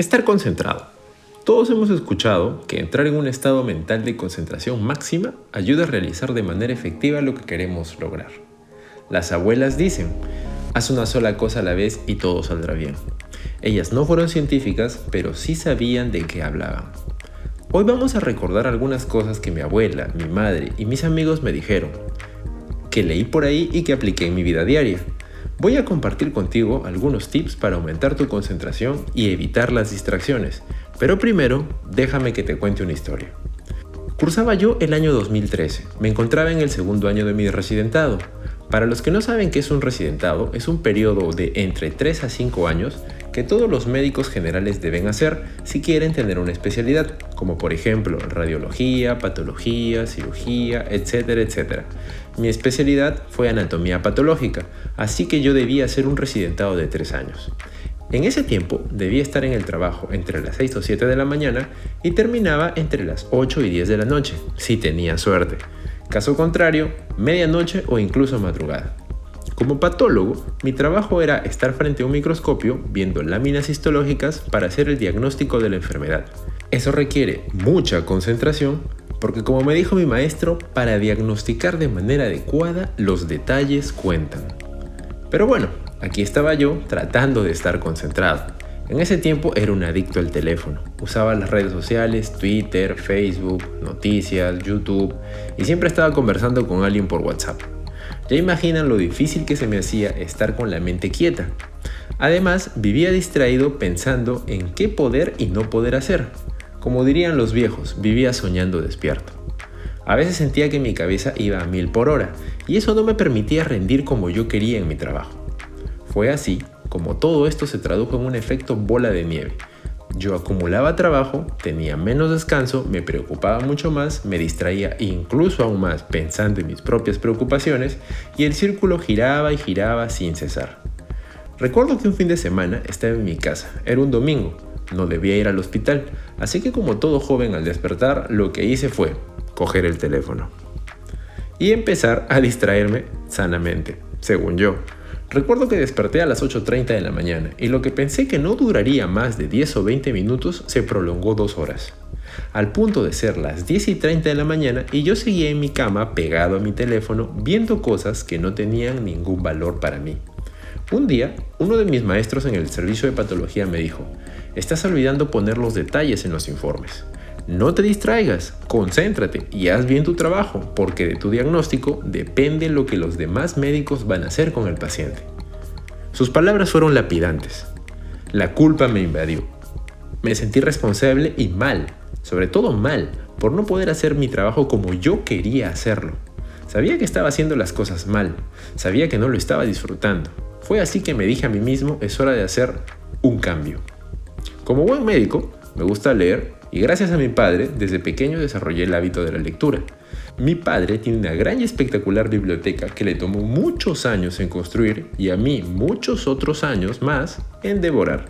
Estar concentrado. Todos hemos escuchado que entrar en un estado mental de concentración máxima ayuda a realizar de manera efectiva lo que queremos lograr. Las abuelas dicen, haz una sola cosa a la vez y todo saldrá bien. Ellas no fueron científicas, pero sí sabían de qué hablaban. Hoy vamos a recordar algunas cosas que mi abuela, mi madre y mis amigos me dijeron, que leí por ahí y que apliqué en mi vida diaria. Voy a compartir contigo algunos tips para aumentar tu concentración y evitar las distracciones, pero primero déjame que te cuente una historia. Cursaba yo el año 2013, me encontraba en el segundo año de mi residentado. Para los que no saben qué es un residentado, es un periodo de entre 3 a 5 años que todos los médicos generales deben hacer si quieren tener una especialidad, como por ejemplo radiología, patología, cirugía, etcétera, etcétera. Mi especialidad fue anatomía patológica, así que yo debía hacer un residentado de 3 años. En ese tiempo debía estar en el trabajo entre las 6 o 7 de la mañana y terminaba entre las 8 y 10 de la noche, si tenía suerte. Caso contrario, medianoche o incluso madrugada. Como patólogo, mi trabajo era estar frente a un microscopio viendo láminas histológicas para hacer el diagnóstico de la enfermedad. Eso requiere mucha concentración porque como me dijo mi maestro, para diagnosticar de manera adecuada los detalles cuentan. Pero bueno, aquí estaba yo tratando de estar concentrado. En ese tiempo era un adicto al teléfono. Usaba las redes sociales, Twitter, Facebook, noticias, YouTube y siempre estaba conversando con alguien por WhatsApp. Ya imaginan lo difícil que se me hacía estar con la mente quieta. Además, vivía distraído pensando en qué poder y no poder hacer. Como dirían los viejos, vivía soñando despierto. A veces sentía que mi cabeza iba a mil por hora y eso no me permitía rendir como yo quería en mi trabajo. Fue así como todo esto se tradujo en un efecto bola de nieve yo acumulaba trabajo, tenía menos descanso, me preocupaba mucho más, me distraía incluso aún más pensando en mis propias preocupaciones y el círculo giraba y giraba sin cesar. Recuerdo que un fin de semana estaba en mi casa, era un domingo, no debía ir al hospital, así que como todo joven al despertar, lo que hice fue coger el teléfono y empezar a distraerme sanamente, según yo. Recuerdo que desperté a las 8.30 de la mañana y lo que pensé que no duraría más de 10 o 20 minutos se prolongó dos horas. Al punto de ser las 10 y 30 de la mañana y yo seguía en mi cama pegado a mi teléfono viendo cosas que no tenían ningún valor para mí. Un día, uno de mis maestros en el servicio de patología me dijo, estás olvidando poner los detalles en los informes. No te distraigas, concéntrate y haz bien tu trabajo, porque de tu diagnóstico depende lo que los demás médicos van a hacer con el paciente. Sus palabras fueron lapidantes. La culpa me invadió. Me sentí responsable y mal, sobre todo mal, por no poder hacer mi trabajo como yo quería hacerlo. Sabía que estaba haciendo las cosas mal, sabía que no lo estaba disfrutando. Fue así que me dije a mí mismo, es hora de hacer un cambio. Como buen médico, me gusta leer y gracias a mi padre, desde pequeño desarrollé el hábito de la lectura. Mi padre tiene una gran y espectacular biblioteca que le tomó muchos años en construir y a mí muchos otros años más en devorar.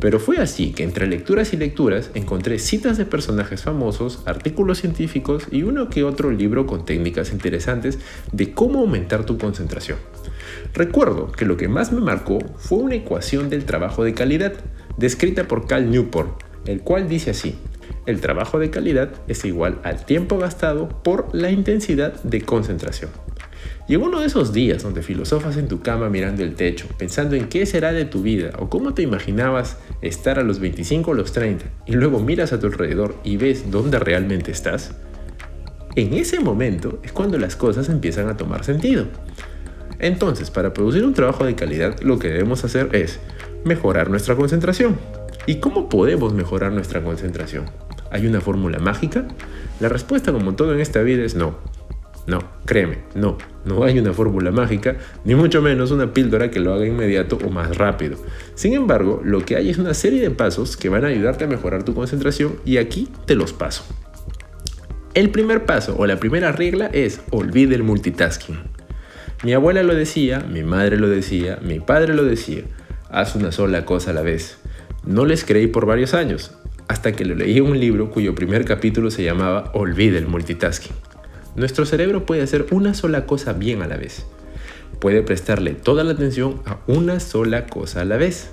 Pero fue así que entre lecturas y lecturas encontré citas de personajes famosos, artículos científicos y uno que otro libro con técnicas interesantes de cómo aumentar tu concentración. Recuerdo que lo que más me marcó fue una ecuación del trabajo de calidad, descrita por Cal Newport, el cual dice así, el trabajo de calidad es igual al tiempo gastado por la intensidad de concentración. En uno de esos días donde filosofas en tu cama mirando el techo, pensando en qué será de tu vida o cómo te imaginabas estar a los 25 o los 30, y luego miras a tu alrededor y ves dónde realmente estás, en ese momento es cuando las cosas empiezan a tomar sentido. Entonces, para producir un trabajo de calidad, lo que debemos hacer es mejorar nuestra concentración. ¿Y cómo podemos mejorar nuestra concentración? ¿Hay una fórmula mágica? La respuesta, como todo en esta vida, es no. No, créeme, no, no hay una fórmula mágica, ni mucho menos una píldora que lo haga inmediato o más rápido. Sin embargo, lo que hay es una serie de pasos que van a ayudarte a mejorar tu concentración y aquí te los paso. El primer paso o la primera regla es olvide el multitasking. Mi abuela lo decía, mi madre lo decía, mi padre lo decía, haz una sola cosa a la vez. No les creí por varios años, hasta que lo leí un libro cuyo primer capítulo se llamaba Olvide el multitasking. Nuestro cerebro puede hacer una sola cosa bien a la vez. Puede prestarle toda la atención a una sola cosa a la vez.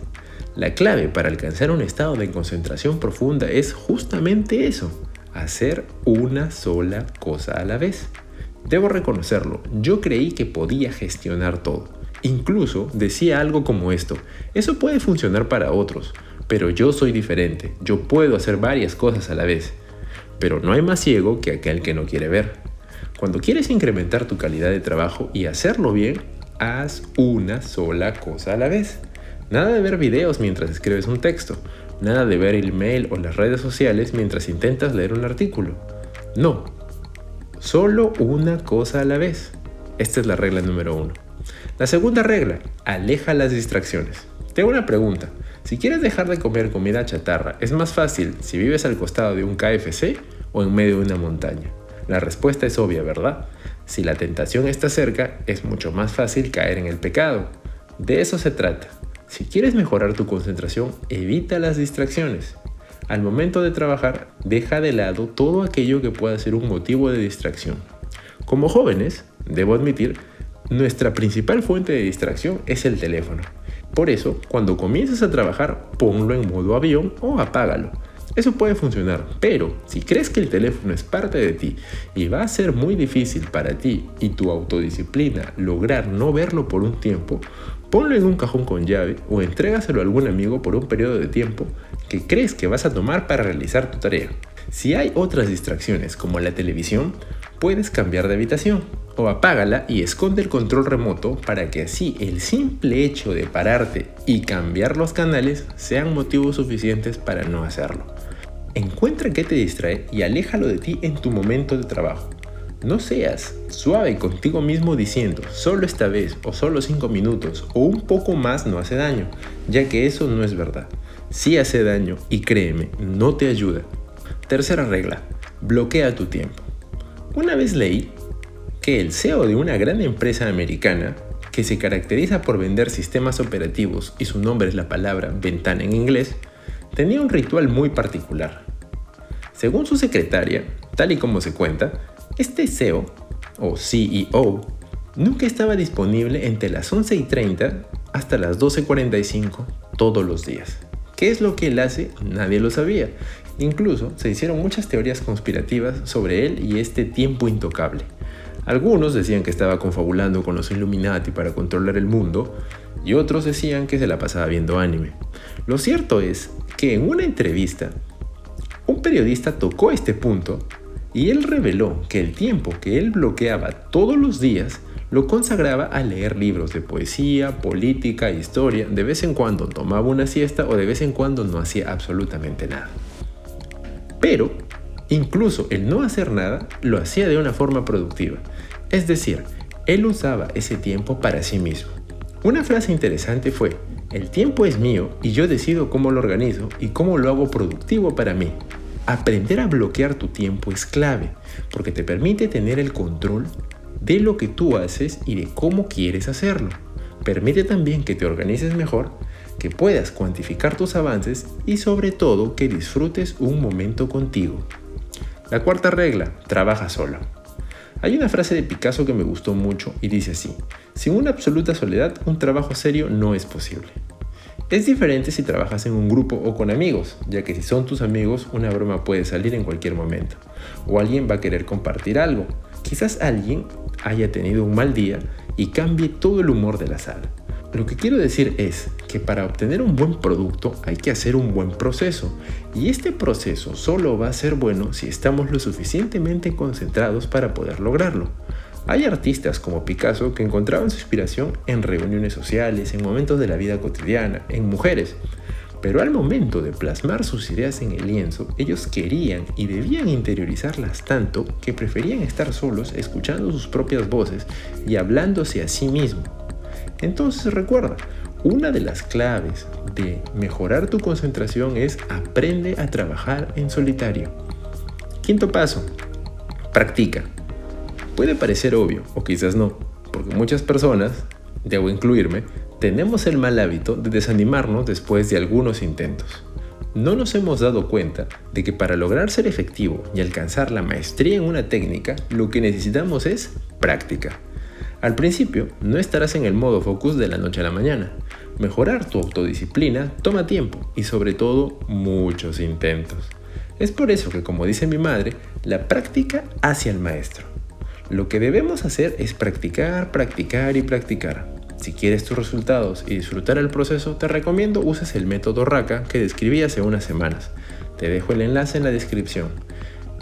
La clave para alcanzar un estado de concentración profunda es justamente eso, hacer una sola cosa a la vez. Debo reconocerlo, yo creí que podía gestionar todo. Incluso decía algo como esto, eso puede funcionar para otros, pero yo soy diferente, yo puedo hacer varias cosas a la vez. Pero no hay más ciego que aquel que no quiere ver. Cuando quieres incrementar tu calidad de trabajo y hacerlo bien, haz una sola cosa a la vez. Nada de ver videos mientras escribes un texto, nada de ver el mail o las redes sociales mientras intentas leer un artículo. No, solo una cosa a la vez. Esta es la regla número uno. La segunda regla, aleja las distracciones. Tengo una pregunta. Si quieres dejar de comer comida chatarra, ¿es más fácil si vives al costado de un KFC o en medio de una montaña? La respuesta es obvia, ¿verdad? Si la tentación está cerca, es mucho más fácil caer en el pecado. De eso se trata. Si quieres mejorar tu concentración, evita las distracciones. Al momento de trabajar, deja de lado todo aquello que pueda ser un motivo de distracción. Como jóvenes, debo admitir, nuestra principal fuente de distracción es el teléfono. Por eso, cuando comiences a trabajar, ponlo en modo avión o apágalo. Eso puede funcionar, pero si crees que el teléfono es parte de ti y va a ser muy difícil para ti y tu autodisciplina lograr no verlo por un tiempo, ponlo en un cajón con llave o entrégaselo a algún amigo por un periodo de tiempo que crees que vas a tomar para realizar tu tarea. Si hay otras distracciones como la televisión, puedes cambiar de habitación o apágala y esconde el control remoto para que así el simple hecho de pararte y cambiar los canales sean motivos suficientes para no hacerlo. Encuentra qué te distrae y aléjalo de ti en tu momento de trabajo. No seas suave contigo mismo diciendo solo esta vez o solo 5 minutos o un poco más no hace daño, ya que eso no es verdad. Sí hace daño y créeme, no te ayuda. Tercera regla, bloquea tu tiempo. Una vez leí que el CEO de una gran empresa americana, que se caracteriza por vender sistemas operativos y su nombre es la palabra ventana en inglés, tenía un ritual muy particular. Según su secretaria, tal y como se cuenta, este CEO o CEO nunca estaba disponible entre las 11 y 30 hasta las 12.45 todos los días. ¿Qué es lo que él hace? Nadie lo sabía. Incluso se hicieron muchas teorías conspirativas sobre él y este tiempo intocable. Algunos decían que estaba confabulando con los Illuminati para controlar el mundo y otros decían que se la pasaba viendo anime. Lo cierto es que en una entrevista, un periodista tocó este punto y él reveló que el tiempo que él bloqueaba todos los días lo consagraba a leer libros de poesía, política, historia, de vez en cuando tomaba una siesta o de vez en cuando no hacía absolutamente nada. Pero, incluso el no hacer nada lo hacía de una forma productiva. Es decir, él usaba ese tiempo para sí mismo. Una frase interesante fue, el tiempo es mío y yo decido cómo lo organizo y cómo lo hago productivo para mí. Aprender a bloquear tu tiempo es clave porque te permite tener el control de lo que tú haces y de cómo quieres hacerlo. Permite también que te organices mejor, que puedas cuantificar tus avances y sobre todo que disfrutes un momento contigo. La cuarta regla, trabaja solo. Hay una frase de Picasso que me gustó mucho y dice así, sin una absoluta soledad un trabajo serio no es posible. Es diferente si trabajas en un grupo o con amigos, ya que si son tus amigos una broma puede salir en cualquier momento, o alguien va a querer compartir algo. Quizás alguien haya tenido un mal día y cambie todo el humor de la sala. Lo que quiero decir es que para obtener un buen producto hay que hacer un buen proceso y este proceso solo va a ser bueno si estamos lo suficientemente concentrados para poder lograrlo. Hay artistas como Picasso que encontraban su inspiración en reuniones sociales, en momentos de la vida cotidiana, en mujeres, pero al momento de plasmar sus ideas en el lienzo, ellos querían y debían interiorizarlas tanto que preferían estar solos escuchando sus propias voces y hablándose a sí mismo. Entonces recuerda, una de las claves de mejorar tu concentración es aprende a trabajar en solitario. Quinto paso, practica. Puede parecer obvio o quizás no, porque muchas personas, debo incluirme, tenemos el mal hábito de desanimarnos después de algunos intentos. No nos hemos dado cuenta de que para lograr ser efectivo y alcanzar la maestría en una técnica, lo que necesitamos es práctica. Al principio, no estarás en el modo focus de la noche a la mañana. Mejorar tu autodisciplina toma tiempo y sobre todo muchos intentos. Es por eso que, como dice mi madre, la práctica hacia el maestro. Lo que debemos hacer es practicar, practicar y practicar. Si quieres tus resultados y disfrutar el proceso, te recomiendo uses el método RACA que describí hace unas semanas. Te dejo el enlace en la descripción.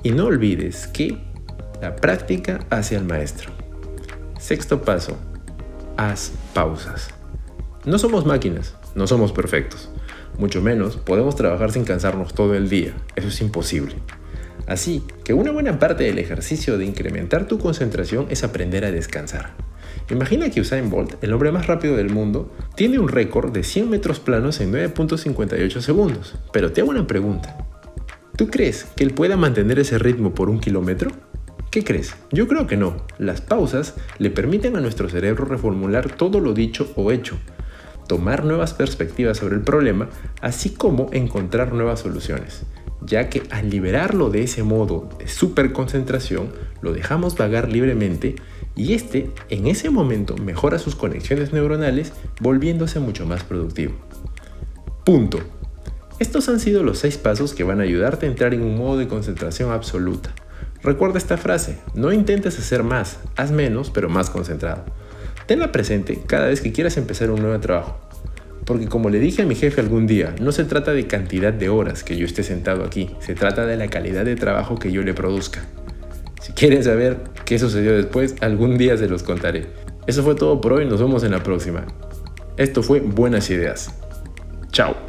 Y no olvides que la práctica hacia el maestro. Sexto paso, haz pausas. No somos máquinas, no somos perfectos. Mucho menos podemos trabajar sin cansarnos todo el día. Eso es imposible. Así que una buena parte del ejercicio de incrementar tu concentración es aprender a descansar. Imagina que Usain Bolt, el hombre más rápido del mundo, tiene un récord de 100 metros planos en 9.58 segundos. Pero te hago una pregunta. ¿Tú crees que él pueda mantener ese ritmo por un kilómetro? ¿Qué crees? Yo creo que no. Las pausas le permiten a nuestro cerebro reformular todo lo dicho o hecho, tomar nuevas perspectivas sobre el problema, así como encontrar nuevas soluciones, ya que al liberarlo de ese modo de superconcentración, lo dejamos vagar libremente y este en ese momento mejora sus conexiones neuronales volviéndose mucho más productivo. Punto. Estos han sido los seis pasos que van a ayudarte a entrar en un modo de concentración absoluta. Recuerda esta frase, no intentes hacer más, haz menos pero más concentrado. Tenla presente cada vez que quieras empezar un nuevo trabajo. Porque como le dije a mi jefe algún día, no se trata de cantidad de horas que yo esté sentado aquí, se trata de la calidad de trabajo que yo le produzca. Si quieren saber qué sucedió después, algún día se los contaré. Eso fue todo por hoy, nos vemos en la próxima. Esto fue Buenas Ideas. Chao.